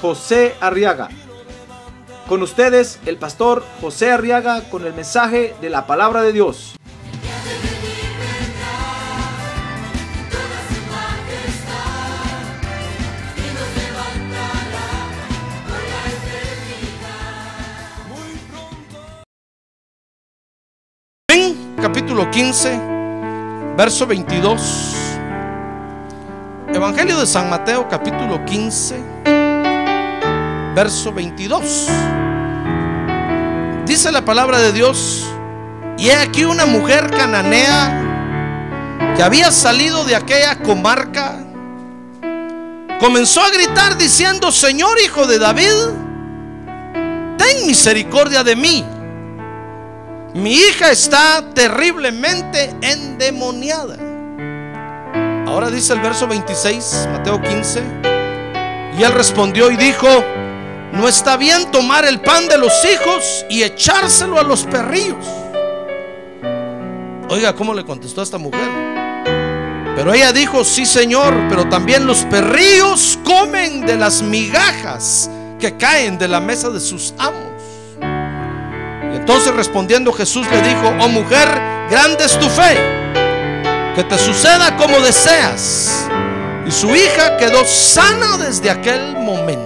José Arriaga. Con ustedes, el pastor José Arriaga con el mensaje de la palabra de Dios. En capítulo 15, verso 22. Evangelio de San Mateo, capítulo 15, verso 22. Dice la palabra de Dios, y he aquí una mujer cananea que había salido de aquella comarca, comenzó a gritar diciendo, Señor hijo de David, ten misericordia de mí. Mi hija está terriblemente endemoniada. Ahora dice el verso 26, Mateo 15. Y él respondió y dijo, no está bien tomar el pan de los hijos y echárselo a los perrillos. Oiga, ¿cómo le contestó a esta mujer? Pero ella dijo, sí señor, pero también los perrillos comen de las migajas que caen de la mesa de sus amos. Y entonces respondiendo Jesús le dijo, oh mujer, grande es tu fe, que te suceda como deseas. Y su hija quedó sana desde aquel momento.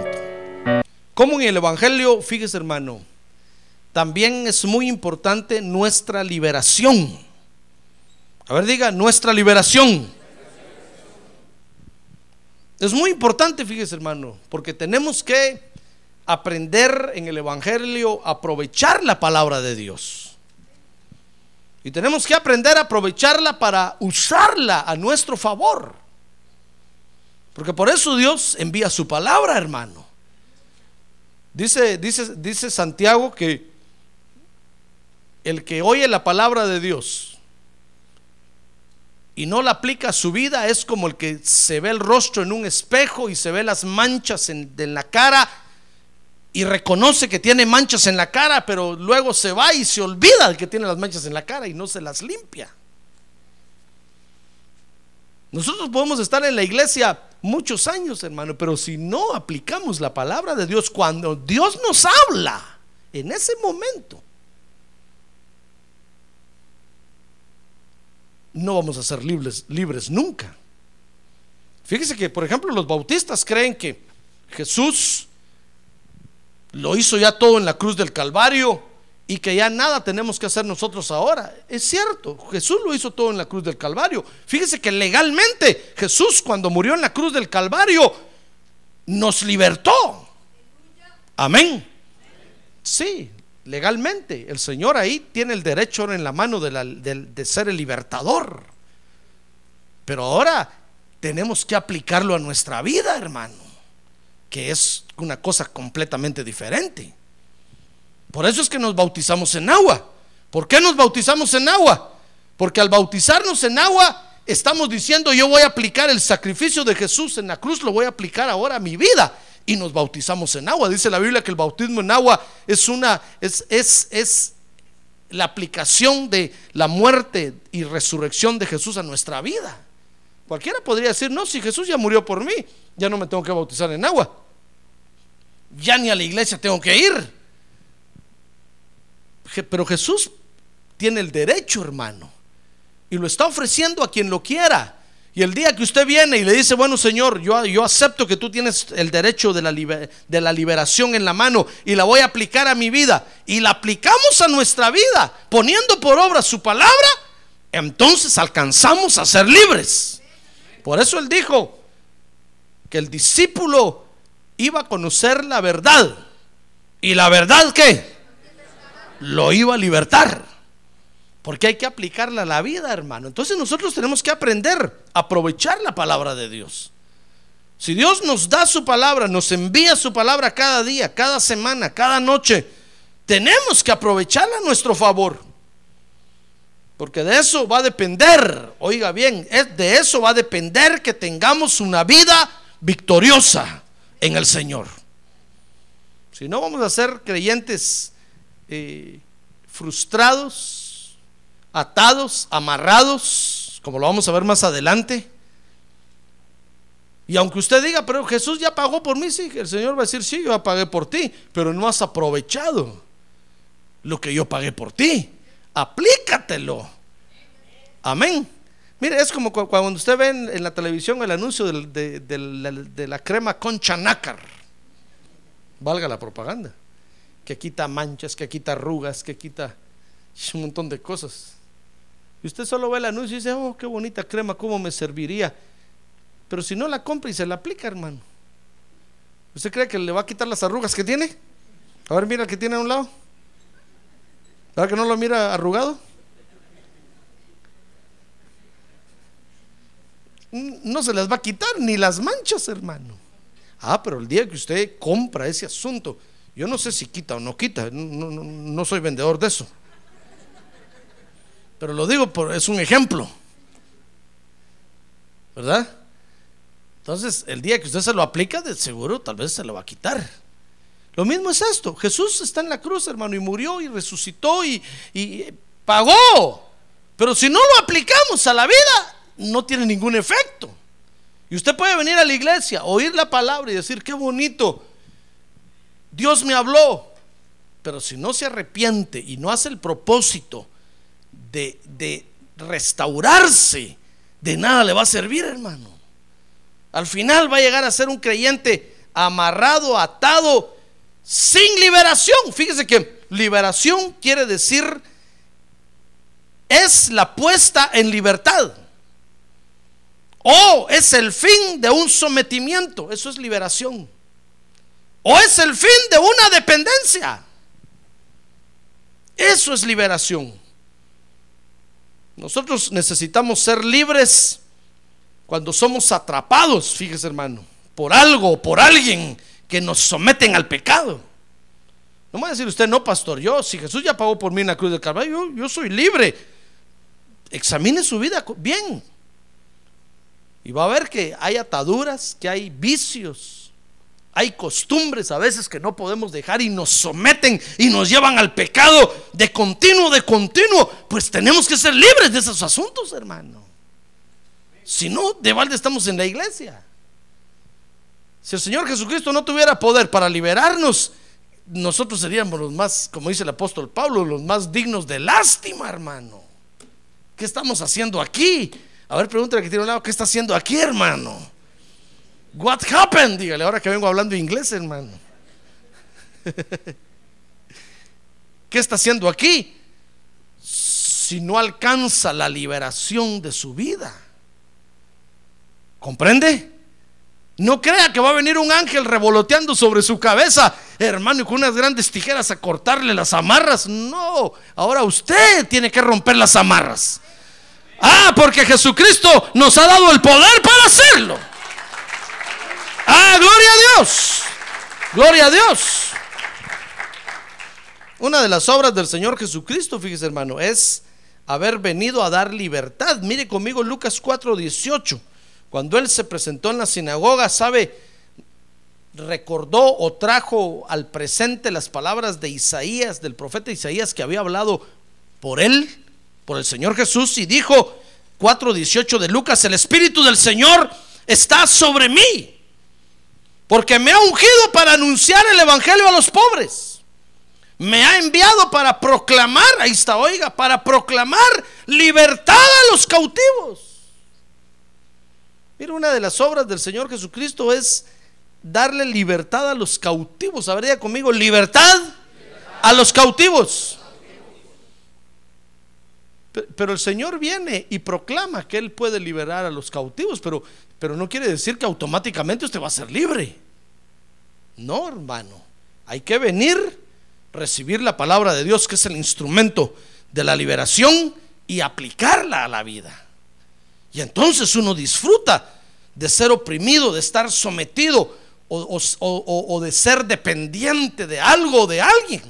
Como en el Evangelio, fíjese hermano, también es muy importante nuestra liberación. A ver, diga, nuestra liberación. Es muy importante, fíjese hermano, porque tenemos que aprender en el Evangelio a aprovechar la palabra de Dios. Y tenemos que aprender a aprovecharla para usarla a nuestro favor. Porque por eso Dios envía su palabra, hermano. Dice, dice, dice Santiago que el que oye la palabra de Dios y no la aplica a su vida es como el que se ve el rostro en un espejo y se ve las manchas en, la cara y reconoce que tiene manchas en la cara, pero luego se va y se olvida de que tiene las manchas en la cara y no se las limpia. Nosotros podemos estar en la iglesia muchos años, hermano, pero si no aplicamos la palabra de Dios cuando Dios nos habla en ese momento, no vamos a ser libres, nunca. Fíjese que, por ejemplo, los bautistas creen que Jesús lo hizo ya todo en la cruz del Calvario y que ya nada tenemos que hacer nosotros ahora. Es cierto, Jesús lo hizo todo en la cruz del Calvario. Fíjese que legalmente Jesús cuando murió en la cruz del Calvario nos libertó. Amén. Sí, legalmente. El Señor ahí tiene el derecho en la mano de, de ser el libertador. Pero ahora tenemos que aplicarlo a nuestra vida, hermano, que es una cosa completamente diferente. Por eso es que nos bautizamos en agua. ¿Por qué nos bautizamos en agua? Porque al bautizarnos en agua estamos diciendo yo voy a aplicar el sacrificio de Jesús en la cruz, lo voy a aplicar ahora a mi vida. Y nos bautizamos en agua. Dice la Biblia que el bautismo en agua es una, es, es, es la aplicación de la muerte y resurrección de Jesús a nuestra vida. Cualquiera podría decir, no, si Jesús ya murió por mí, ya no me tengo que bautizar en agua. Ya ni a la iglesia tengo que ir. Pero Jesús tiene el derecho, hermano. Y lo está ofreciendo a quien lo quiera. Y el día que usted viene y le dice, bueno Señor, yo, yo acepto que tú tienes el derecho de la, de la liberación en la mano y la voy a aplicar a mi vida. Y la aplicamos a nuestra vida, poniendo por obra su palabra, entonces alcanzamos a ser libres. Por eso él dijo que el discípulo iba a conocer la verdad. ¿Y la verdad qué? Lo iba a libertar. Porque hay que aplicarla a la vida, hermano. Entonces nosotros tenemos que aprender a aprovechar la palabra de Dios. Si Dios nos da su palabra, nos envía su palabra cada día, cada semana, cada noche, tenemos que aprovecharla a nuestro favor. Porque de eso va a depender, oiga bien, de eso va a depender que tengamos una vida victoriosa en el Señor. Si no, vamos a ser creyentes eh, frustrados, atados, amarrados, como lo vamos a ver más adelante. Y aunque usted diga, pero Jesús ya pagó por mí, sí, el Señor va a decir, sí, yo pagué por ti, pero no has aprovechado lo que yo pagué por ti. Aplícatelo. Amén. Mire, es como cuando usted ve en, la televisión el anuncio de, la, crema concha nácar. Valga la propaganda. Que quita manchas, que quita arrugas, que quita un montón de cosas. Y usted solo ve el anuncio y dice, oh, qué bonita crema, cómo me serviría. Pero si no la compra y se la aplica, hermano. ¿Usted cree que le va a quitar las arrugas que tiene? A ver, mira que tiene a un lado. ¿Verdad que no lo mira arrugado? No se las va a quitar ni las manchas, hermano. Ah, pero el día que usted compra ese asunto, yo no sé si quita o no quita, no, soy vendedor de eso. Pero lo digo, por, es un ejemplo. ¿Verdad? Entonces, el día que usted se lo aplica, de seguro tal vez se lo va a quitar. Lo mismo es esto. Jesús está en la cruz, hermano, y murió y resucitó y, pagó. Pero si no lo aplicamos a la vida, no tiene ningún efecto. Y usted puede venir a la iglesia, oír la palabra y decir, qué bonito, Dios me habló. Pero si no se arrepiente y no hace el propósito de, restaurarse, de nada le va a servir, hermano. Al final va a llegar a ser un creyente amarrado, atado sin liberación. Fíjese que liberación quiere decir es la puesta en libertad. O es el fin de un sometimiento. Eso es liberación. O es el fin de una dependencia. Eso es liberación. Nosotros necesitamos ser libres cuando somos atrapados, fíjese hermano, por algo, por alguien que nos someten al pecado. No me va a decir usted, no, pastor, yo, si Jesús ya pagó por mí en la cruz del Calvario, yo, yo soy libre. Examine su vida bien. Y va a ver que hay ataduras, que hay vicios, hay costumbres a veces que no podemos dejar y nos someten y nos llevan al pecado de continuo, de continuo. Pues tenemos que ser libres de esos asuntos, hermano. Si no, de balde estamos en la iglesia. Si el Señor Jesucristo no tuviera poder para liberarnos, nosotros seríamos los más, como dice el apóstol Pablo, los más dignos de lástima, hermano. ¿Qué estamos haciendo aquí? A ver, pregúntale que tiene un lado, ¿qué está haciendo aquí, hermano? What happened? Dígale, ahora que vengo hablando inglés, hermano. ¿Qué está haciendo aquí? Si no alcanza la liberación de su vida. ¿Comprende? No crea que va a venir un ángel revoloteando sobre su cabeza, hermano, y con unas grandes tijeras a cortarle las amarras. No, ahora usted tiene que romper las amarras. Ah, porque Jesucristo nos ha dado el poder para hacerlo. Ah, gloria a Dios. Gloria a Dios. Una de las obras del Señor Jesucristo, fíjese hermano, es haber venido a dar libertad. Mire conmigo Lucas 4:18. Cuando él se presentó en la sinagoga, ¿sabe? Recordó o trajo al presente las palabras de Isaías, del profeta Isaías, que había hablado por él, por el Señor Jesús, y dijo 4.18 de Lucas, el Espíritu del Señor está sobre mí, porque me ha ungido para anunciar el Evangelio a los pobres. Me ha enviado para proclamar, ahí está, oiga, para proclamar libertad a los cautivos Mira, una de las obras del Señor Jesucristo es darle libertad a los cautivos. Habría conmigo libertad, a los cautivos. Pero el Señor viene y proclama que Él puede liberar a los cautivos, pero, pero no quiere decir que automáticamente usted va a ser libre. No, hermano. Hay que venir, recibir la palabra de Dios, que es el instrumento de la liberación, y aplicarla a la vida. Y entonces uno disfruta de ser oprimido, de estar sometido o, o- de ser dependiente de algo o de alguien.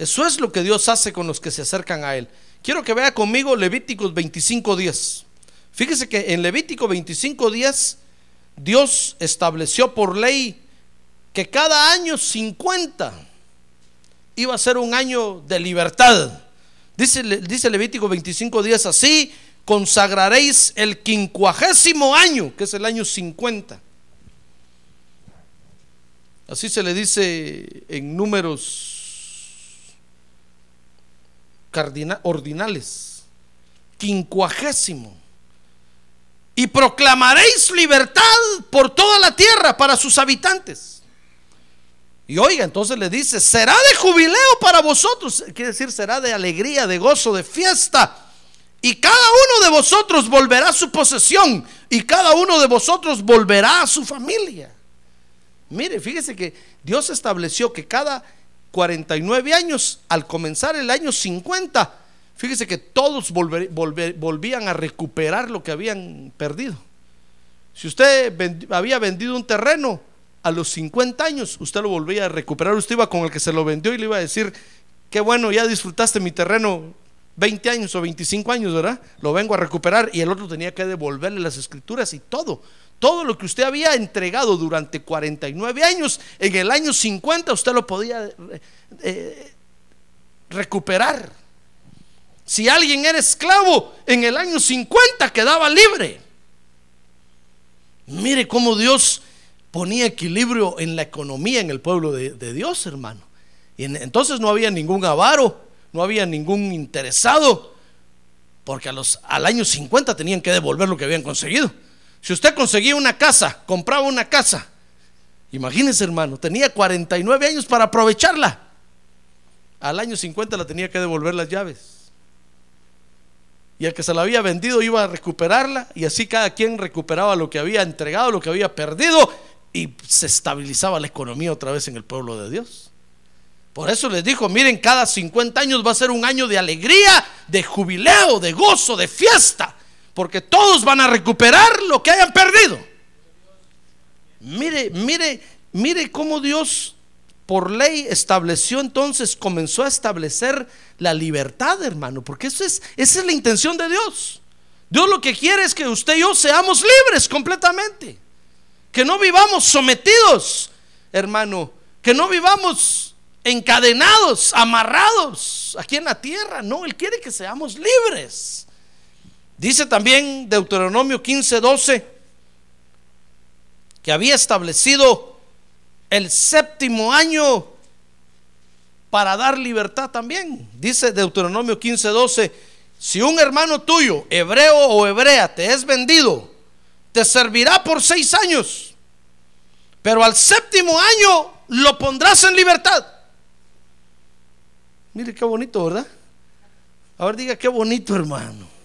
Eso es lo que Dios hace con los que se acercan a Él. Quiero que vea conmigo Levíticos 25.10. Fíjese que en Levítico 25.10 Dios estableció por ley que cada año 50 iba a ser un año de libertad. Dice, dice Levítico 25.10 así, consagraréis el quincuagésimo año, que es el año 50. Así se le dice en números ordinales. Quincuagésimo. Y proclamaréis libertad por toda la tierra para sus habitantes. Y oiga, entonces le dice, será de jubileo para vosotros. Quiere decir, será de alegría, de gozo, de fiesta. Y cada uno de vosotros volverá a su posesión. Y cada uno de vosotros volverá a su familia. Mire, fíjese que Dios estableció que cada 49 años, al comenzar el año 50, fíjese que todos volvían a recuperar lo que habían perdido. Si usted había vendido un terreno a los 50 años, usted lo volvía a recuperar. Usted iba con el que se lo vendió y le iba a decir, qué bueno, ya disfrutaste mi terreno 20 años o 25 años, ¿verdad? Lo vengo a recuperar y el otro tenía que devolverle las escrituras y todo. Todo lo que usted había entregado durante 49 años, en el año 50 usted lo podía eh, eh, recuperar. Si alguien era esclavo, en el año 50 quedaba libre. Mire cómo Dios ponía equilibrio en la economía en el pueblo de, Dios, hermano. Y en- entonces no había ningún avaro, no había ningún interesado, porque a los, al año 50 tenían que devolver lo que habían conseguido. Si usted conseguía una casa, compraba una casa, imagínese hermano, tenía 49 años para aprovecharla. Al año 50 la tenía que devolver las llaves. Y el que se la había vendido iba a recuperarla y así cada quien recuperaba lo que había entregado, lo que había perdido y se estabilizaba la economía otra vez en el pueblo de Dios. Por eso les dijo, miren, cada 50 años va a ser un año de alegría, de jubileo, de gozo, de fiesta, porque todos van a recuperar lo que hayan perdido. Mire, mire, mire cómo Dios por ley estableció entonces, comenzó a establecer la libertad, hermano, porque eso es, esa es la intención de Dios. Dios lo que quiere es que usted y yo seamos libres completamente, que no vivamos sometidos, hermano, que no vivamos encadenados, amarrados aquí en la tierra, no, Él quiere que seamos libres. Dice también Deuteronomio 15, 12, que había establecido el séptimo año para dar libertad también. Dice Deuteronomio 15, 12, si un hermano tuyo, hebreo o hebrea, te es vendido, te servirá por seis años, pero al séptimo año lo pondrás en libertad. Mire qué bonito, ¿verdad? A ver, diga qué bonito, hermano.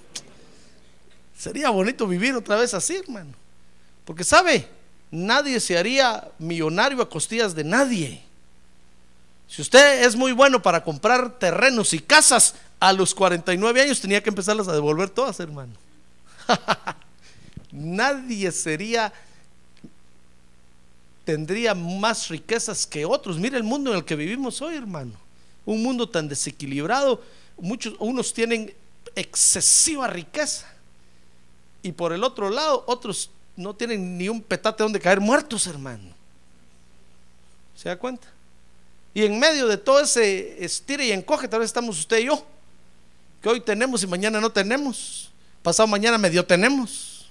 Sería bonito vivir otra vez así, hermano. Porque sabe, nadie se haría millonario a costillas de nadie. Si usted es muy bueno para comprar terrenos y casas, a los 49 años tenía que empezarlas a devolver todas, hermano. nadie sería, tendría más riquezas que otros. Mire el mundo en el que vivimos hoy, hermano. Un mundo tan desequilibrado. Muchos, unos tienen excesiva riqueza. Y por el otro lado, otros no tienen ni un petate donde caer muertos, hermano. ¿Se da cuenta? Y en medio de todo ese estire y encoge, tal vez estamos usted y yo, que hoy tenemos y mañana no tenemos, pasado mañana medio tenemos.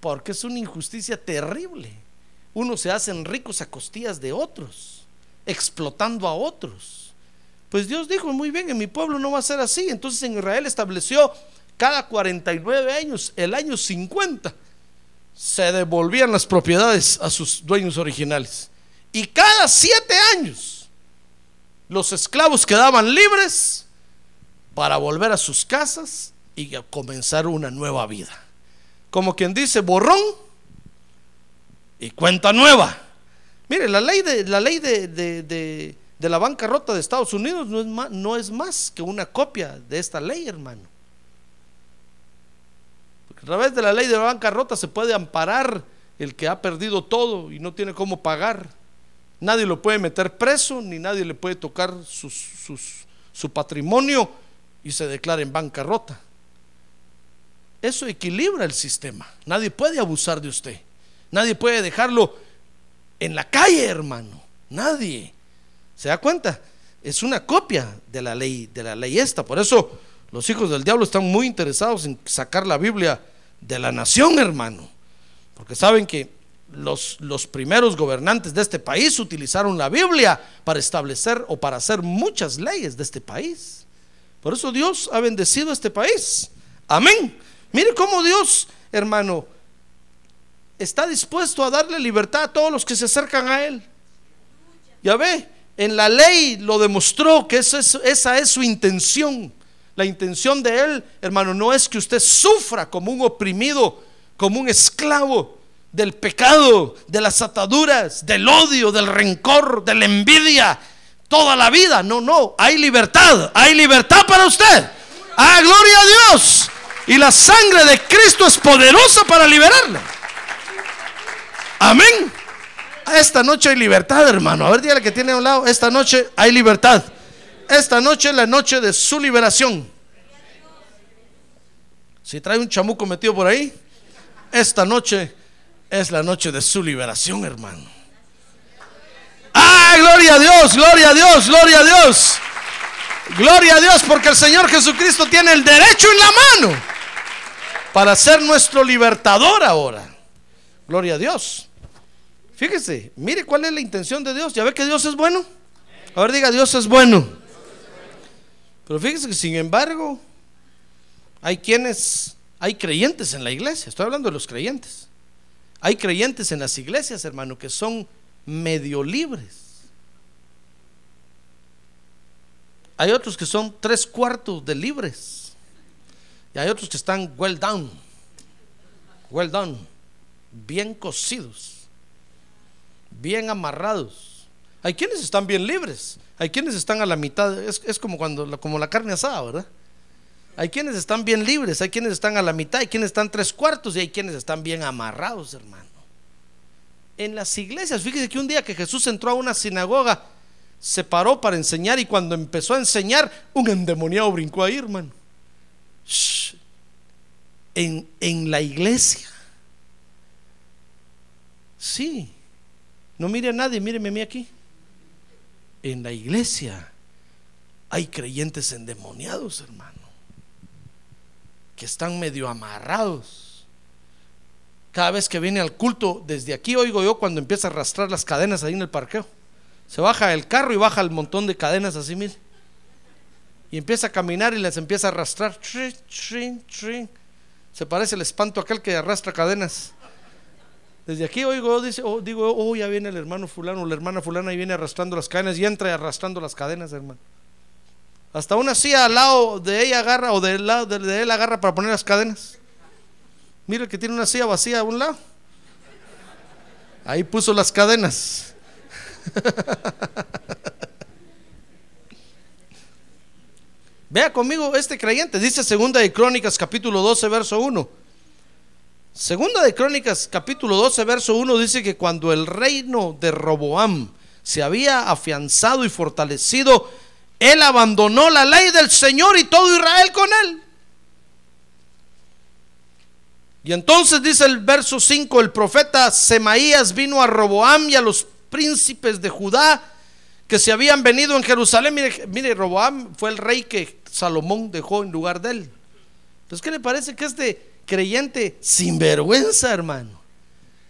Porque es una injusticia terrible. Unos se hacen ricos a costillas de otros, explotando a otros. Pues Dios dijo, muy bien, en mi pueblo no va a ser así. Entonces en Israel estableció cada 49 años, el año 50, se devolvían las propiedades a sus dueños originales. Y cada siete años, los esclavos quedaban libres para volver a sus casas y a comenzar una nueva vida. Como quien dice, borrón y cuenta nueva. Mire, la ley de, la ley de- de- de la bancarrota de Estados Unidos no es más, no es más que una copia de esta ley, hermano. A través de la ley de la bancarrota se puede amparar el que ha perdido todo y no tiene cómo pagar. Nadie lo puede meter preso, ni nadie le puede tocar sus, su patrimonio y se declara en bancarrota. Eso equilibra el sistema. Nadie puede abusar de usted. Nadie puede dejarlo en la calle, hermano. Nadie. ¿Se da cuenta? Es una copia de la ley, de la ley esta. Por eso los hijos del diablo están muy interesados en sacar la Biblia de la nación, hermano. Porque saben que los, los primeros gobernantes de este país utilizaron la Biblia para establecer o para hacer muchas leyes de este país. Por eso Dios ha bendecido este país. Amén. Mire cómo Dios, hermano, está dispuesto a darle libertad a todos los que se acercan a Él. Ya ve, en la ley lo demostró que esa es su intención. La intención de Él, hermano, no es que usted sufra como un oprimido, como un esclavo del pecado, de las ataduras, del odio, del rencor, de la envidia, toda la vida. No, no, hay libertad, hay libertad para usted. Ah, gloria a Dios. Y la sangre de Cristo es poderosa para liberarle. Amén. Esta noche hay libertad, hermano. A ver, dígale que tiene a un lado. Esta noche hay libertad. Esta noche es la noche de su liberación. Si trae un chamuco metido por ahí, esta noche es la noche de su liberación, hermano. ¡Ah, gloria a Dios! ¡Gloria a Dios! ¡Gloria a Dios! Gloria a Dios porque el Señor Jesucristo tiene el derecho en la mano para ser nuestro libertador ahora. Gloria a Dios. Fíjese, mire cuál es la intención de Dios. ¿Ya ve que Dios es bueno? A ver, diga, Dios es bueno. Pero fíjese que sin embargo, hay quienes, hay creyentes en la iglesia. Estoy hablando de los creyentes. Hay creyentes en las iglesias, hermano, que son medio libres. Hay otros que son tres cuartos de libres. Y hay otros que están well down. Well done. Bien cocidos. Bien amarrados. Hay quienes están bien libres. Hay quienes están a la mitad. Es, como cuando como la carne asada, ¿verdad? Hay quienes están bien libres, hay quienes están a la mitad, hay quienes están tres cuartos y hay quienes están bien amarrados, hermano. En las iglesias, fíjese que un día que Jesús entró a una sinagoga, se paró para enseñar y cuando empezó a enseñar, un endemoniado brincó ahí, hermano. En, en la iglesia. Sí. No mire a nadie, míreme a mí aquí. En la iglesia hay creyentes endemoniados, hermano. Que están medio amarrados. Cada vez que viene al culto, desde aquí oigo yo cuando empieza a arrastrar las cadenas ahí en el parqueo. Se baja el carro y baja el montón de cadenas así, mire. Y empieza a caminar y las empieza a arrastrar. Se parece el espanto aquel que arrastra cadenas. Desde aquí oigo, dice, oh, digo, oh, ya viene el hermano fulano, la hermana fulana y viene arrastrando las cadenas y entra arrastrando las cadenas, hermano. Hasta una silla al lado de ella agarra o del lado de, él agarra para poner las cadenas. Mira que tiene una silla vacía a un lado. Ahí puso las cadenas. Vea conmigo este creyente, dice Segunda de Crónicas capítulo 12 verso 1. Segunda de Crónicas capítulo 12 verso 1 dice que cuando el reino de Roboam se había afianzado y fortalecido, él abandonó la ley del Señor y todo Israel con él. Y entonces dice el verso 5, el profeta Semaías vino a Roboam y a los príncipes de Judá que se habían venido en Jerusalén. Mire, mire, Roboam fue el rey que Salomón dejó en lugar de él. Entonces, ¿qué le parece que este creyente sinvergüenza, hermano?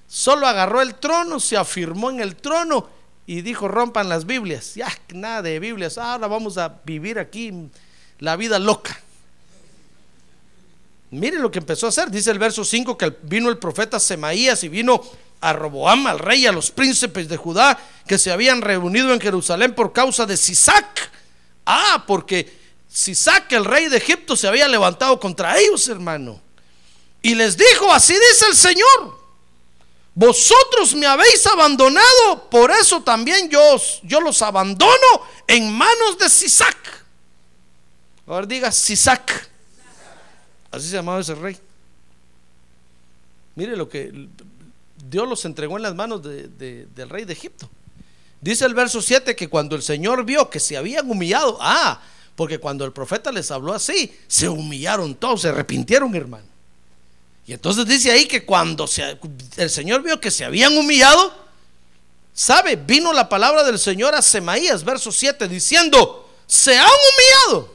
Solo agarró el trono, se afirmó en el trono y dijo, rompan las Biblias. Ya, nada de Biblias. Ahora vamos a vivir aquí la vida loca. Mire lo que empezó a hacer. Dice el verso 5 que vino el profeta Semaías y vino a Roboam, al rey, a los príncipes de Judá que se habían reunido en Jerusalén por causa de Sisac. Ah, porque Sisac, el rey de Egipto, se había levantado contra ellos, hermano. Y les dijo, así dice el Señor, Vosotros me habéis abandonado, por eso también yo, yo los abandono en manos de Sisac. Ahora diga Sisac. Así se llamaba ese rey. Mire lo que Dios los entregó en las manos del rey de Egipto. Dice el verso 7 que cuando el Señor vio que se habían humillado, ah, porque cuando el profeta les habló así, se humillaron todos, se arrepintieron, hermano. Entonces dice ahí que cuando el Señor vio que se habían humillado, ¿sabe? Vino la palabra del Señor a Semaías, verso 7, diciendo, se han humillado.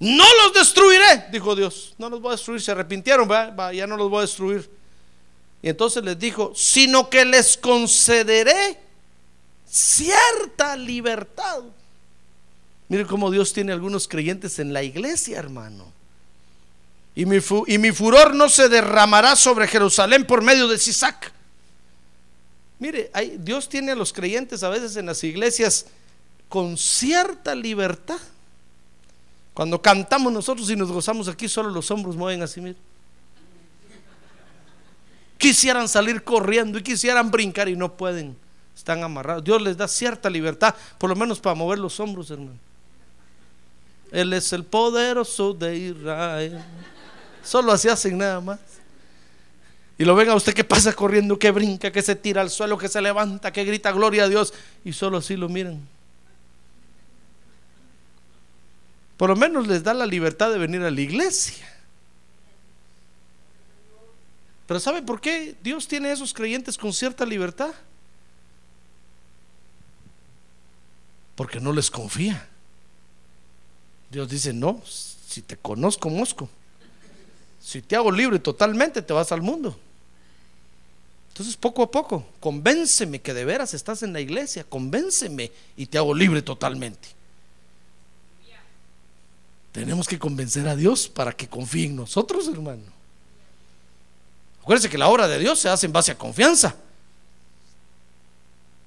No los destruiré, dijo Dios. No los voy a destruir. Se arrepintieron, ya no los voy a destruir. Y entonces les dijo, sino que les concederé cierta libertad. Mire cómo Dios tiene algunos creyentes en la iglesia, hermano. Y mi, furor no se derramará sobre Jerusalén por medio de Sisac. Mire, Dios tiene a los creyentes a veces en las iglesias con cierta libertad. Cuando cantamos nosotros y nos gozamos aquí, solo los hombros mueven así, mire. Quisieran salir corriendo y quisieran brincar y no pueden. Están amarrados. Dios les da cierta libertad, por lo menos para mover los hombros, hermano. Él es el poderoso de Israel. Solo así hacen nada más. Y lo ven a usted que pasa corriendo, que brinca, que se tira al suelo, que se levanta, que grita gloria a Dios. Y solo así lo miran. Por lo menos les da la libertad de venir a la iglesia. Pero ¿sabe por qué Dios tiene a esos creyentes con cierta libertad? Porque no les confía. Dios dice, no, si te conozco, mosco, si te hago libre totalmente, te vas al mundo. Entonces, poco a poco, convénceme que de veras estás en la iglesia, convénceme y te hago libre totalmente. Tenemos que convencer a Dios para que confíe en nosotros, hermano. Acuérdense que la obra de Dios se hace en base a confianza.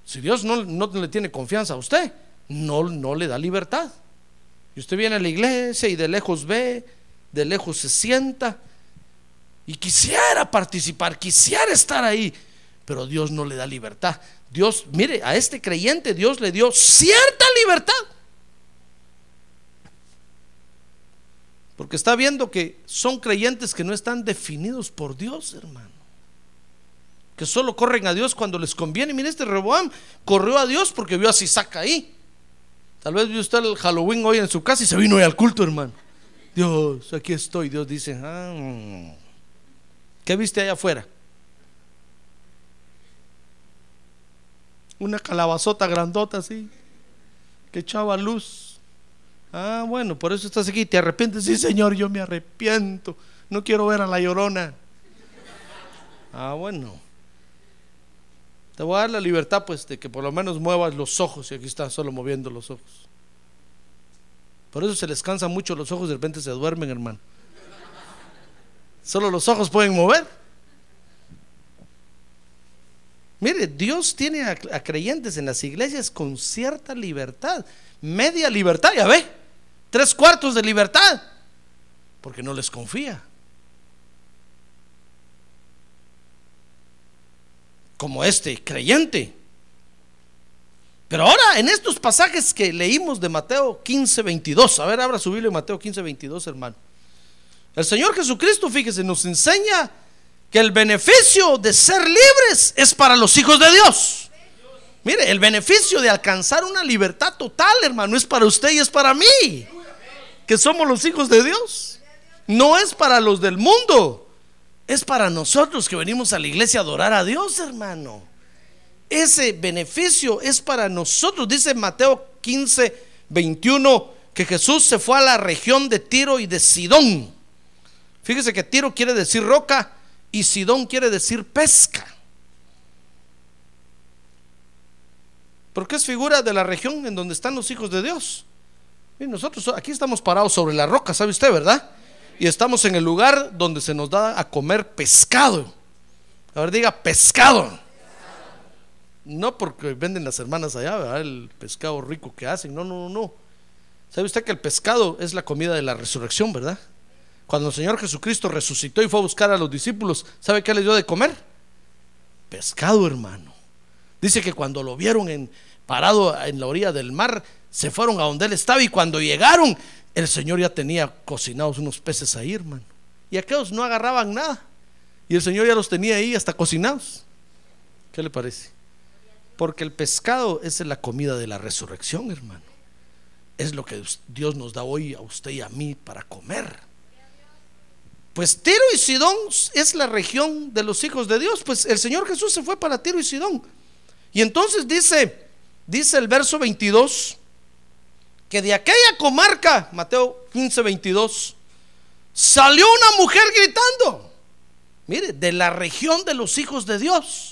Si Dios no, le tiene confianza a usted, no, no le da libertad. Y usted viene a la iglesia y de lejos ve, de lejos se sienta y quisiera participar, quisiera estar ahí, pero Dios no le da libertad. Dios, mire, a este creyente Dios le dio cierta libertad. Porque está viendo que son creyentes que no están definidos por Dios, hermano. Que solo corren a Dios cuando les conviene. Mire, este Reboam corrió a Dios porque vio a Sisac ahí. Tal vez vio usted el Halloween hoy en su casa y se vino hoy al culto, hermano. Dios, aquí estoy. Dios dice, ah, ¿qué viste allá afuera? Una calabazota grandota así, que echaba luz. Ah, bueno, por eso estás aquí. ¿Te arrepientes? Sí, Señor, yo me arrepiento. No quiero ver a la llorona. Ah, bueno. Te voy a dar la libertad, pues, de que por lo menos muevas los ojos. Y aquí está solo moviendo los ojos. Por eso se les cansan mucho los ojos, de repente se duermen, hermano. Solo los ojos pueden mover. Mire, Dios tiene a, creyentes en las iglesias con cierta libertad, media libertad, ya ve, tres cuartos de libertad, porque no les confía. como este creyente. Pero ahora, en estos pasajes que leímos de Mateo 15, 22, a ver, abra su Biblia Mateo 15, 22, hermano. El Señor Jesucristo, fíjese, nos enseña que el beneficio de ser libres es para los hijos de Dios. Mire, el beneficio de alcanzar una libertad total, hermano, es para usted y es para mí, que somos los hijos de Dios. No es para los del mundo. Es para nosotros que venimos a la iglesia a adorar a Dios, hermano. Ese beneficio es para nosotros. Dice Mateo 15, 21, que Jesús se fue a la región de Tiro y de Sidón. Fíjese que Tiro quiere decir roca y Sidón quiere decir pesca. Porque es figura de la región en donde están los hijos de Dios. Y nosotros aquí estamos parados sobre la roca, ¿sabe usted, verdad? y estamos en el lugar donde se nos da a comer pescado. A ver, diga pescado. No porque venden las hermanas allá, ¿verdad? El pescado rico que hacen. No, no, no, no. ¿Sabe usted que el pescado es la comida de la resurrección, verdad? Cuando el Señor Jesucristo resucitó y fue a buscar a los discípulos, ¿sabe qué les dio de comer? pescado, hermano. Dice que cuando lo vieron en, parado en la orilla del mar, se fueron a donde él estaba y cuando llegaron, el Señor ya tenía cocinados unos peces ahí, hermano. Y aquellos no agarraban nada. Y el Señor ya los tenía ahí hasta cocinados. ¿Qué le parece? Porque el pescado es la comida de la resurrección, hermano. Es lo que Dios nos da hoy a usted y a mí para comer. Pues Tiro y Sidón es la región de los hijos de Dios. Pues el Señor Jesús se fue para Tiro y Sidón. Y entonces dice, dice el verso 22, que de aquella comarca, Mateo 15, 22, salió una mujer gritando. Mire, de la región de los hijos de Dios.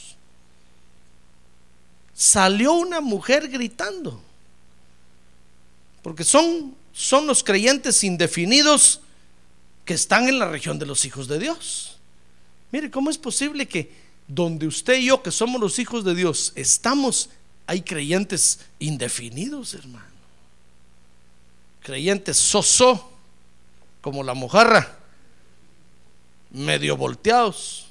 Salió una mujer gritando. Porque son, son los creyentes indefinidos que están en la región de los hijos de Dios. Mire, ¿cómo es posible que donde usted y yo, que somos los hijos de Dios, estamos, hay creyentes indefinidos, hermano? creyentes soso, como la mojarra, medio volteados,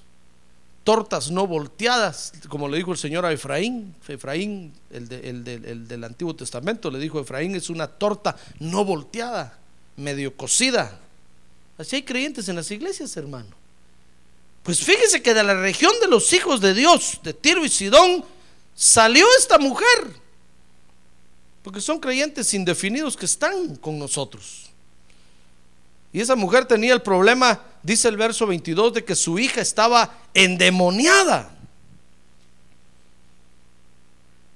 tortas no volteadas, como le dijo el Señor a Efraín. Efraín, el, el del Antiguo Testamento, le dijo: Efraín es una torta no volteada, medio cocida. Así hay creyentes en las iglesias, hermano. Pues fíjese que de la región de los hijos de Dios, de Tiro y Sidón, salió esta mujer porque son creyentes indefinidos que están con nosotros. Y esa mujer tenía el problema, dice el verso 22, de que su hija estaba endemoniada.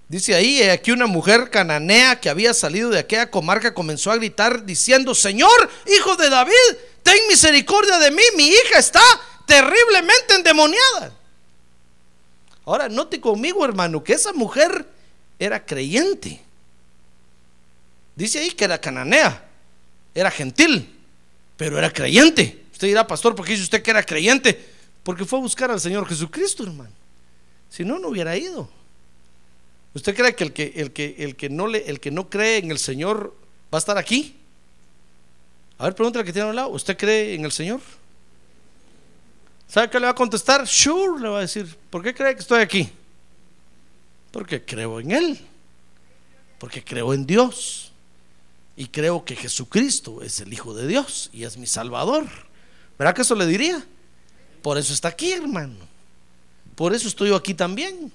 Dice ahí, aquí una mujer cananea que había salido de aquella comarca comenzó a gritar diciendo, Señor, hijo de David, ten misericordia de mí, mi hija está terriblemente endemoniada. Ahora, note conmigo, hermano, que esa mujer era creyente. Dice ahí que era cananea, era gentil, pero era creyente. Usted dirá, pastor, ¿por qué dice usted que era creyente? Porque fue a buscar al Señor Jesucristo, hermano. Si no, no hubiera ido. ¿Usted cree que el que, el que, el que, no, le, el que no cree en el Señor va a estar aquí? A ver, pregúntale que tiene al lado. ¿Usted cree en el Señor? ¿Sabe qué le va a contestar? Sure, le va a decir. ¿Por qué cree que estoy aquí? Porque creo en Él. Porque creo en Dios. Y creo que Jesucristo es el Hijo de Dios y es mi Salvador. ¿Verdad que eso le diría? Por eso está aquí, hermano. Por eso estoy yo aquí también.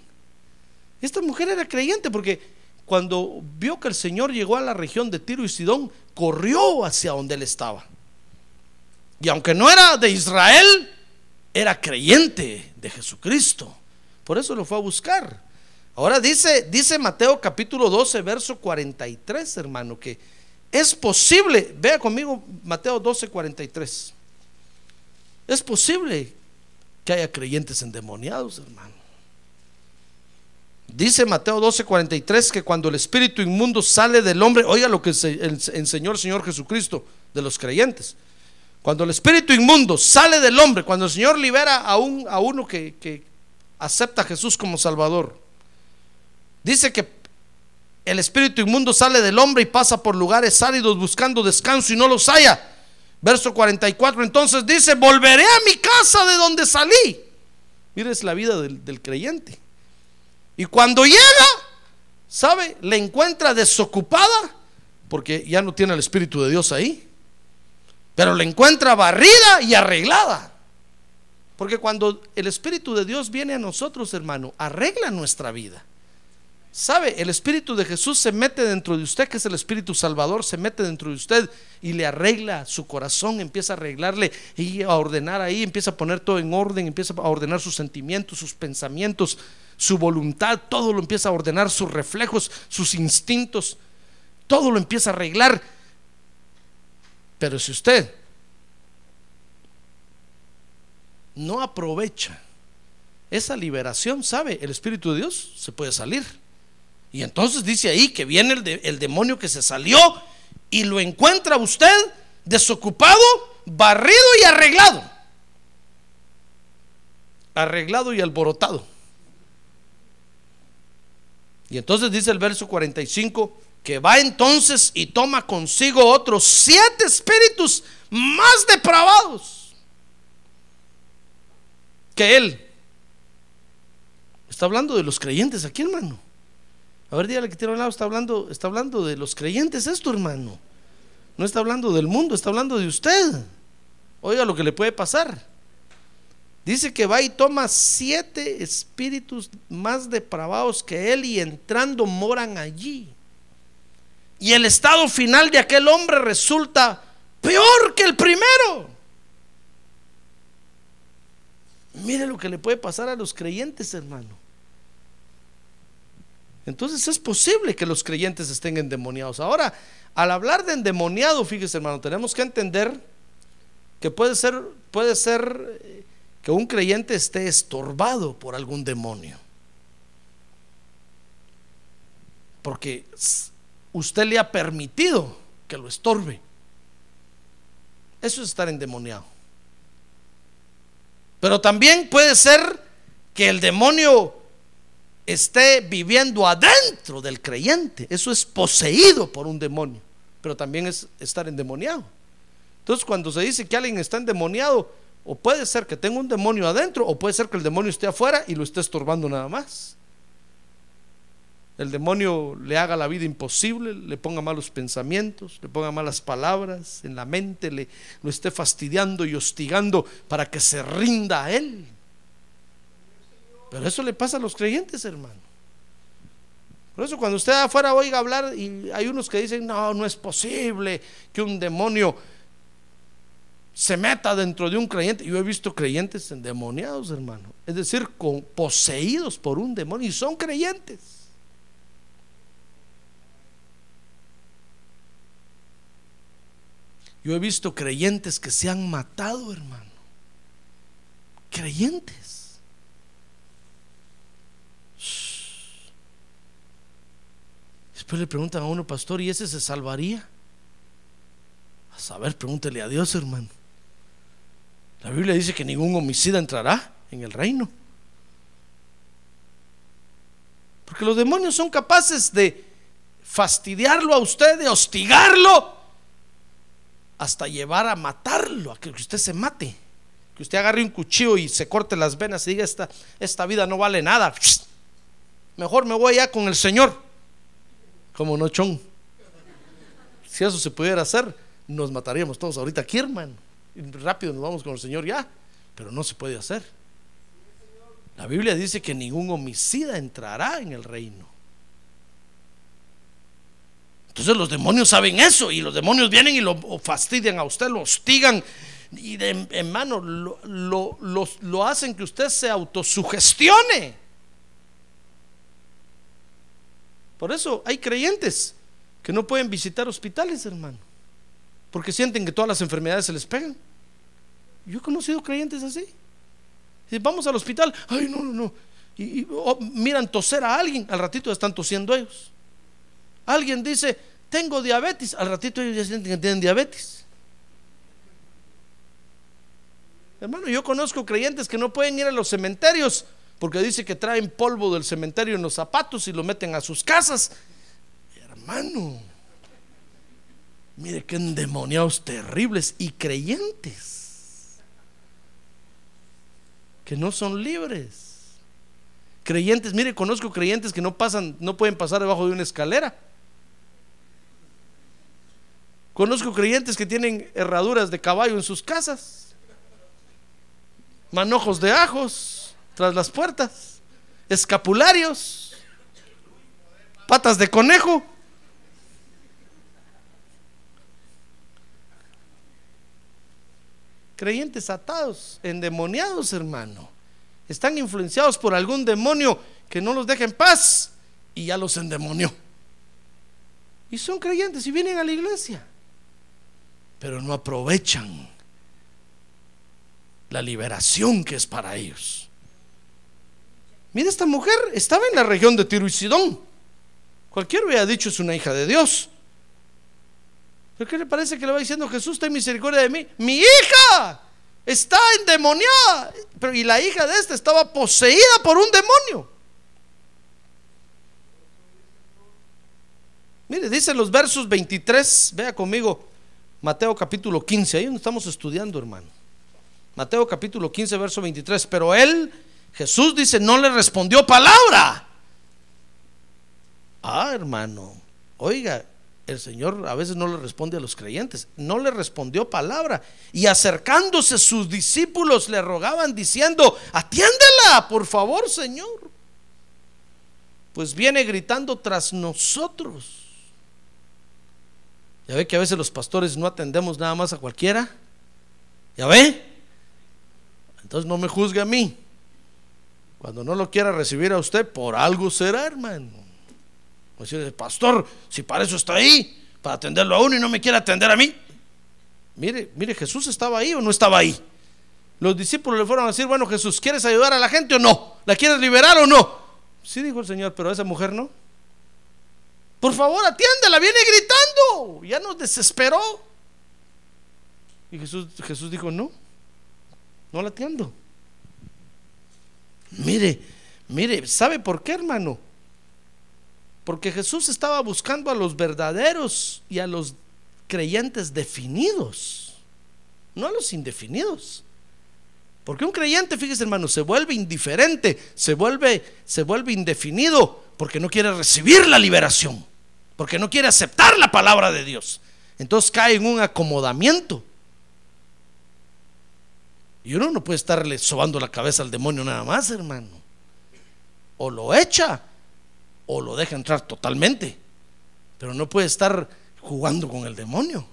Esta mujer era creyente porque cuando vio que el Señor llegó a la región de Tiro y Sidón, corrió hacia donde él estaba. Y aunque no era de Israel, era creyente de Jesucristo. Por eso lo fue a buscar. Ahora dice, dice Mateo capítulo 12, verso 43, hermano, que es posible, vea conmigo Mateo 12, 43. Es posible que haya creyentes endemoniados, hermano. Dice Mateo 12, 43 que cuando el espíritu inmundo sale del hombre, oiga lo que enseñó el Señor Jesucristo de los creyentes. Cuando el espíritu inmundo sale del hombre, cuando el Señor libera a, un, a uno que, que acepta a Jesús como Salvador, dice que el espíritu inmundo sale del hombre y pasa por lugares áridos buscando descanso y no los haya. Verso 44, entonces dice, volveré a mi casa de donde salí. Mire, es la vida del, del creyente. Y cuando llega, ¿sabe? Le encuentra desocupada, porque ya no tiene el Espíritu de Dios ahí. Pero le encuentra barrida y arreglada. Porque cuando el Espíritu de Dios viene a nosotros, hermano, arregla nuestra vida. ¿Sabe? El Espíritu de Jesús se mete dentro de usted, que es el Espíritu Salvador, se mete dentro de usted y le arregla su corazón, empieza a arreglarle y a ordenar ahí, empieza a poner todo en orden, empieza a ordenar sus sentimientos, sus pensamientos, su voluntad, todo lo empieza a ordenar, sus reflejos, sus instintos, todo lo empieza a arreglar. Pero si usted no aprovecha esa liberación, ¿sabe? El Espíritu de Dios se puede salir. Y entonces dice ahí que viene el, demonio que se salió y lo encuentra usted desocupado, barrido y arreglado. Arreglado y alborotado. Y entonces dice el verso 45 que va entonces y toma consigo otros siete espíritus más depravados que él. Está hablando de los creyentes aquí, hermano. A ver, dígale que tiene un lado, está hablando, está hablando de los creyentes esto, hermano. No está hablando del mundo, está hablando de usted. Oiga lo que le puede pasar. Dice que va y toma siete espíritus más depravados que él y entrando moran allí. Y el estado final de aquel hombre resulta peor que el primero. Mire lo que le puede pasar a los creyentes, hermano. Entonces es posible que los creyentes estén endemoniados. Ahora, al hablar de endemoniado, fíjese, hermano, tenemos que entender que puede ser, puede ser eh, que un creyente esté estorbado por algún demonio. Porque usted le ha permitido que lo estorbe. Eso es estar endemoniado. Pero también puede ser que el demonio esté viviendo adentro del creyente. Eso es poseído por un demonio, pero también es estar endemoniado. Entonces, cuando se dice que alguien está endemoniado, o puede ser que tenga un demonio adentro, o puede ser que el demonio esté afuera y lo esté estorbando nada más. El demonio le haga la vida imposible, le ponga malos pensamientos, le ponga malas palabras en la mente, le lo esté fastidiando y hostigando para que se rinda a él. Pero eso le pasa a los creyentes, hermano. Por eso cuando usted afuera oiga hablar y hay unos que dicen, no, no es posible que un demonio se meta dentro de un creyente. Yo he visto creyentes endemoniados, hermano. Es decir, poseídos por un demonio y son creyentes. Yo he visto creyentes que se han matado, hermano. Creyentes. Después le preguntan a uno, pastor, ¿y ese se salvaría? A saber, pregúntele a Dios, hermano. La Biblia dice que ningún homicida entrará en el reino. Porque los demonios son capaces de fastidiarlo a usted, de hostigarlo, hasta llevar a matarlo, a que usted se mate. Que usted agarre un cuchillo y se corte las venas y diga, esta, esta vida no vale nada. Mejor me voy allá con el Señor. Como no, chon. Si eso se pudiera hacer, nos mataríamos todos ahorita aquí, hermano rápido nos vamos con el Señor ya, pero no se puede hacer. La Biblia dice que ningún homicida entrará en el reino. Entonces los demonios saben eso y los demonios vienen y lo fastidian a usted, lo hostigan y de en mano lo, lo, lo hacen que usted se autosugestione. Por eso hay creyentes que no pueden visitar hospitales, hermano, porque sienten que todas las enfermedades se les pegan. Yo he conocido creyentes así. Y vamos al hospital, ay, no, no, no. Y, oh, miran toser a alguien, al ratito están tosiendo ellos. Alguien dice, tengo diabetes, al ratito ellos ya sienten que tienen diabetes. Hermano, yo conozco creyentes que no pueden ir a los cementerios porque dice que traen polvo del cementerio en los zapatos y lo meten a sus casas. Hermano, mire qué endemoniados terribles y creyentes que no son libres. Creyentes, mire, conozco creyentes que no pasan, no pueden pasar debajo de una escalera. Conozco creyentes que tienen herraduras de caballo en sus casas, manojos de ajos tras las puertas, escapularios, patas de conejo. creyentes atados, endemoniados, hermano. Están influenciados por algún demonio que no los deja en paz y ya los endemonió. Y son creyentes y vienen a la iglesia, pero no aprovechan la liberación que es para ellos. Mira, esta mujer estaba en la región de Tiro y Sidón. Cualquiera hubiera dicho es una hija de Dios. ¿Pero qué le parece que le va diciendo Jesús, ten misericordia de mí? Mi hija está endemoniada. Pero, y la hija de esta estaba poseída por un demonio. Mire, dice los versos 23, vea conmigo, Mateo capítulo 15, ahí donde estamos estudiando, hermano. Mateo capítulo 15, verso 23. Pero él, Jesús dice, no le respondió palabra. Ah, hermano, oiga, el Señor a veces no le responde a los creyentes, no le respondió palabra. Y acercándose sus discípulos le rogaban diciendo, atiéndela, por favor, Señor. Pues viene gritando tras nosotros. Ya ve que a veces los pastores no atendemos nada más a cualquiera. ¿Ya ve? Entonces no me juzgue a mí. Cuando no lo quiera recibir a usted, por algo será, hermano. Pues decir, pastor, si para eso está ahí, para atenderlo a uno y no me quiere atender a mí. Mire, mire, Jesús estaba ahí o no estaba ahí. Los discípulos le fueron a decir, bueno, Jesús, ¿quieres ayudar a la gente o no? ¿La quieres liberar o no? Sí, dijo el Señor, pero a esa mujer no. Por favor, atiéndela, viene gritando. Ya nos desesperó. Y Jesús, Jesús dijo, no, no la atiendo. Mire, mire, ¿sabe por qué, hermano? Porque Jesús estaba buscando a los verdaderos y a los creyentes definidos, no a los indefinidos. Porque un creyente, fíjese hermano, se vuelve indiferente, se vuelve, se vuelve indefinido porque no quiere recibir la liberación, porque no quiere aceptar la palabra de Dios. Entonces cae en un acomodamiento. Y uno no puede estarle sobando la cabeza al demonio nada más, hermano. O lo echa o lo deja entrar totalmente. Pero no puede estar jugando con el demonio.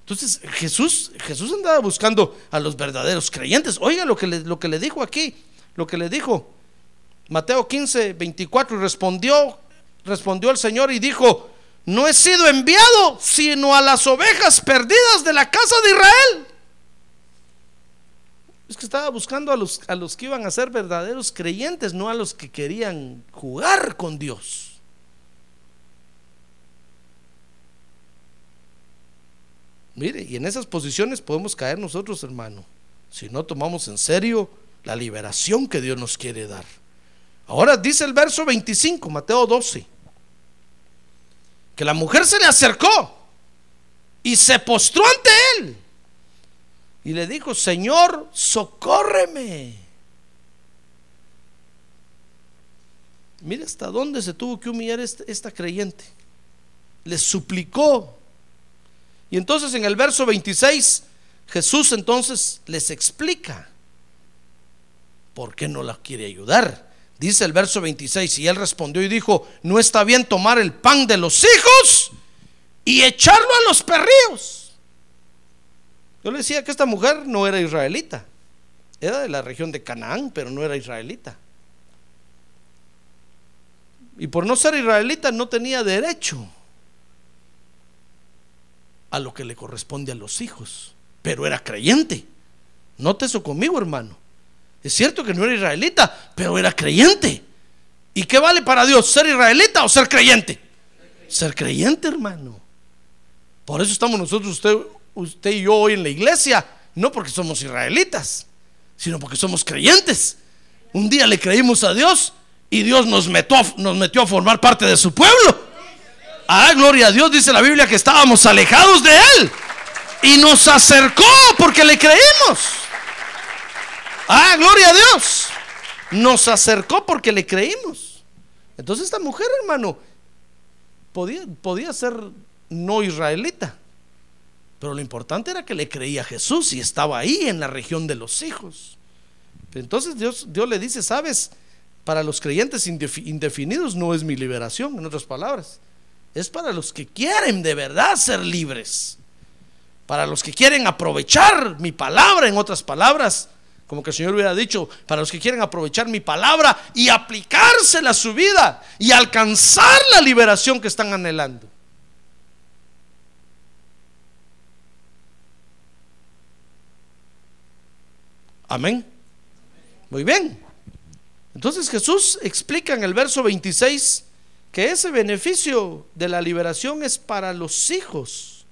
Entonces Jesús, Jesús andaba buscando a los verdaderos creyentes. Oiga lo que le, lo que le dijo aquí, lo que le dijo Mateo 15, 24, respondió, respondió el Señor y dijo, no he sido enviado sino a las ovejas perdidas de la casa de Israel. Estaba buscando a los, a los que iban a ser verdaderos creyentes, no a los que querían jugar con Dios. Mire, y en esas posiciones podemos caer nosotros, hermano, si no tomamos en serio la liberación que Dios nos quiere dar. Ahora dice el verso 25, Mateo 12, que la mujer se le acercó y se postró ante él y le dijo, Señor, socórreme. Mire hasta dónde se tuvo que humillar esta, esta creyente. Le suplicó. Y entonces en el verso 26, Jesús entonces les explica por qué no la quiere ayudar. Dice el verso 26, y él respondió y dijo, no está bien tomar el pan de los hijos y echarlo a los perrillos. Yo le decía que esta mujer no era israelita, era de la región de Canaán, pero no era israelita. Y por no ser israelita no tenía derecho a lo que le corresponde a los hijos, pero era creyente. Note eso conmigo, hermano. Es cierto que no era israelita, pero era creyente. ¿Y qué vale para Dios? ¿Ser israelita o ser creyente? Ser creyente, hermano. Por eso estamos nosotros, usted, usted y yo hoy en la iglesia, no porque somos israelitas, sino porque somos creyentes. Un día le creímos a Dios y Dios nos metió, nos metió a formar parte de su pueblo. Ah, gloria a Dios, dice la Biblia que estábamos alejados de Él y nos acercó porque le creímos. Ah, gloria a Dios. Nos acercó porque le creímos. Entonces esta mujer, hermano, podía, podía ser no israelita, pero lo importante era que le creía Jesús y estaba ahí en la región de los hijos. Entonces Dios, Dios le dice, sabes, para los creyentes indefinidos no es mi liberación, en otras palabras. Es para los que quieren de verdad ser libres. Para los que quieren aprovechar mi palabra, en otras palabras. Como que el Señor hubiera dicho, para los que quieren aprovechar mi palabra y aplicársela a su vida y alcanzar la liberación que están anhelando. Amén. Muy bien. Entonces Jesús explica en el verso 26 que ese beneficio de la liberación es para los hijos.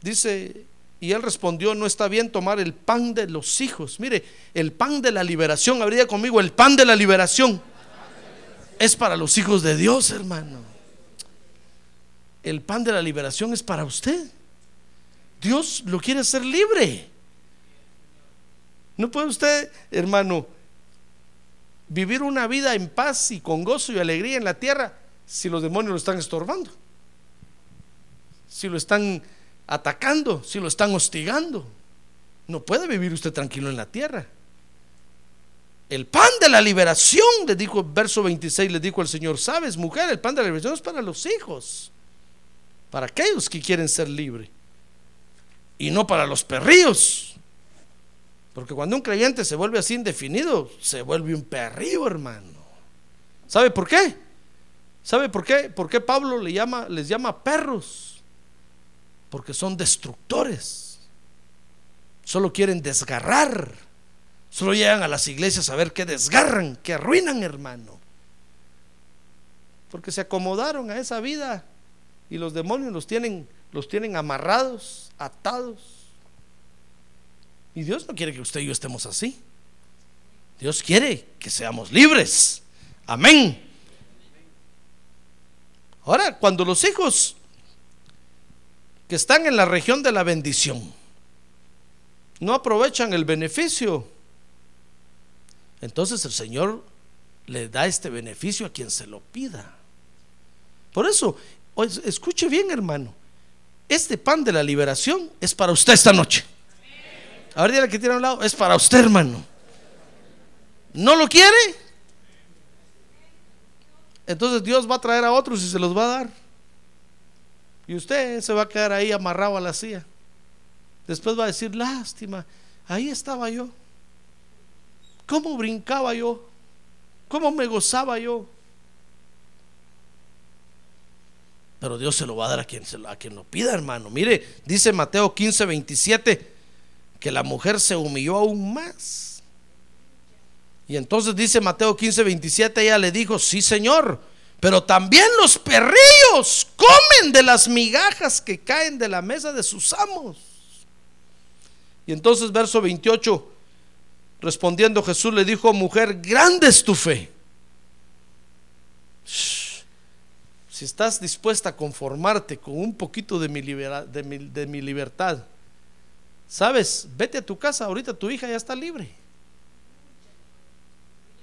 Dice, y él respondió, no está bien tomar el pan de los hijos. Mire, el pan de la liberación, habría conmigo, el pan de la liberación es para los hijos de Dios, hermano. El pan de la liberación es para usted. Dios lo quiere hacer libre. No puede usted, hermano, vivir una vida en paz y con gozo y alegría en la tierra si los demonios lo están estorbando, si lo están atacando, si lo están hostigando. No puede vivir usted tranquilo en la tierra. El pan de la liberación, le dijo, verso 26, le dijo el Señor, sabes, mujer, el pan de la liberación es para los hijos, para aquellos que quieren ser libres, y no para los perrillos. Porque cuando un creyente se vuelve así indefinido, se vuelve un perrillo, hermano. ¿Sabe por qué? ¿Sabe por qué? ¿Por qué Pablo les llama perros? Porque son destructores. Solo quieren desgarrar Solo llegan a las iglesias a ver qué desgarran, qué arruinan, hermano. Porque se acomodaron a esa vida y los demonios los tienen, los tienen amarrados, atados. Y Dios no quiere que usted y yo estemos así. Dios quiere que seamos libres. Amén. Ahora, cuando los hijos que están en la región de la bendición no aprovechan el beneficio entonces el Señor le da este beneficio a quien se lo pida. Por eso, escuche bien hermano, este pan de la liberación es para usted esta noche. A ver, que tiene a un lado, es para usted hermano. ¿No lo quiere? Entonces Dios va a traer a otros y se los va a dar. Y usted se va a quedar ahí amarrado a la silla. Después va a decir, lástima, ahí estaba yo. ¿Cómo brincaba yo? ¿Cómo me gozaba yo? Pero Dios se lo va a dar a quien, a quien lo pida, hermano. Mire, dice Mateo 15, 27, que la mujer se humilló aún más. Y entonces dice Mateo 15, 27, ella le dijo, sí, Señor, pero también los perrillos comen de las migajas que caen de la mesa de sus amos. Y entonces verso 28, Respondiendo Jesús le dijo, mujer, grande es tu fe. Si estás dispuesta a conformarte con un poquito de mi, mi, de mi libertad, sabes, vete a tu casa, ahorita tu hija ya está libre.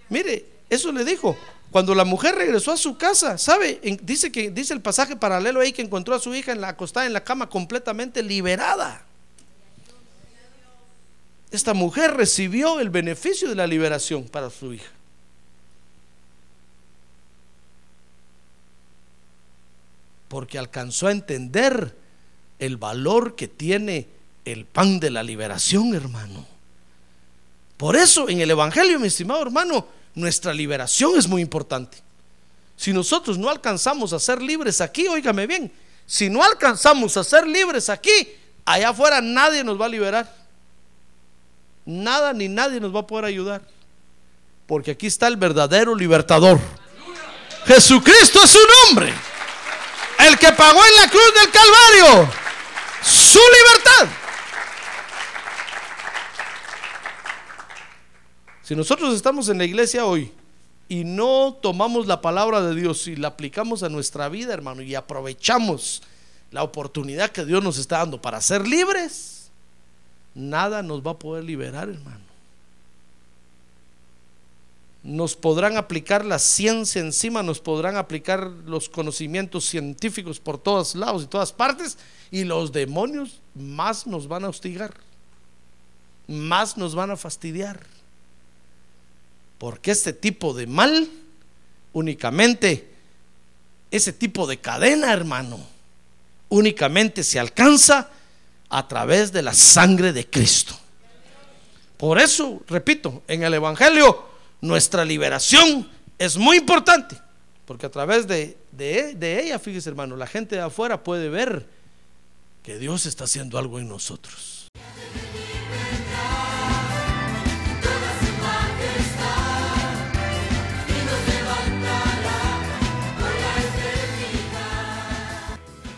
Mire, eso le dijo. Cuando la mujer regresó a su casa, ¿sabe? dice que dice el pasaje paralelo ahí que encontró a su hija en la acostada en la cama completamente liberada esta mujer recibió el beneficio de la liberación para su hija. Porque alcanzó a entender el valor que tiene el pan de la liberación, hermano. Por eso en el Evangelio, mi estimado hermano, nuestra liberación es muy importante. Si nosotros no alcanzamos a ser libres aquí, óigame bien, si no alcanzamos a ser libres aquí, allá afuera nadie nos va a liberar nada ni nadie nos va a poder ayudar. Porque aquí está el verdadero libertador. Jesucristo es su nombre. El que pagó en la cruz del Calvario su libertad. Si nosotros estamos en la iglesia hoy y no tomamos la palabra de Dios y la aplicamos a nuestra vida, hermano, y aprovechamos la oportunidad que Dios nos está dando para ser libres, nada nos va a poder liberar, hermano. Nos podrán aplicar la ciencia encima, nos podrán aplicar los conocimientos científicos por todos lados y todas partes, y los demonios más nos van a hostigar, más nos van a fastidiar. Porque este tipo de mal, únicamente, ese tipo de cadena, hermano, únicamente se alcanza a través de la sangre de Cristo. Por eso, repito, en el Evangelio nuestra liberación es muy importante, porque a través de, de, ella, fíjese hermano, la gente de afuera puede ver que Dios está haciendo algo en nosotros.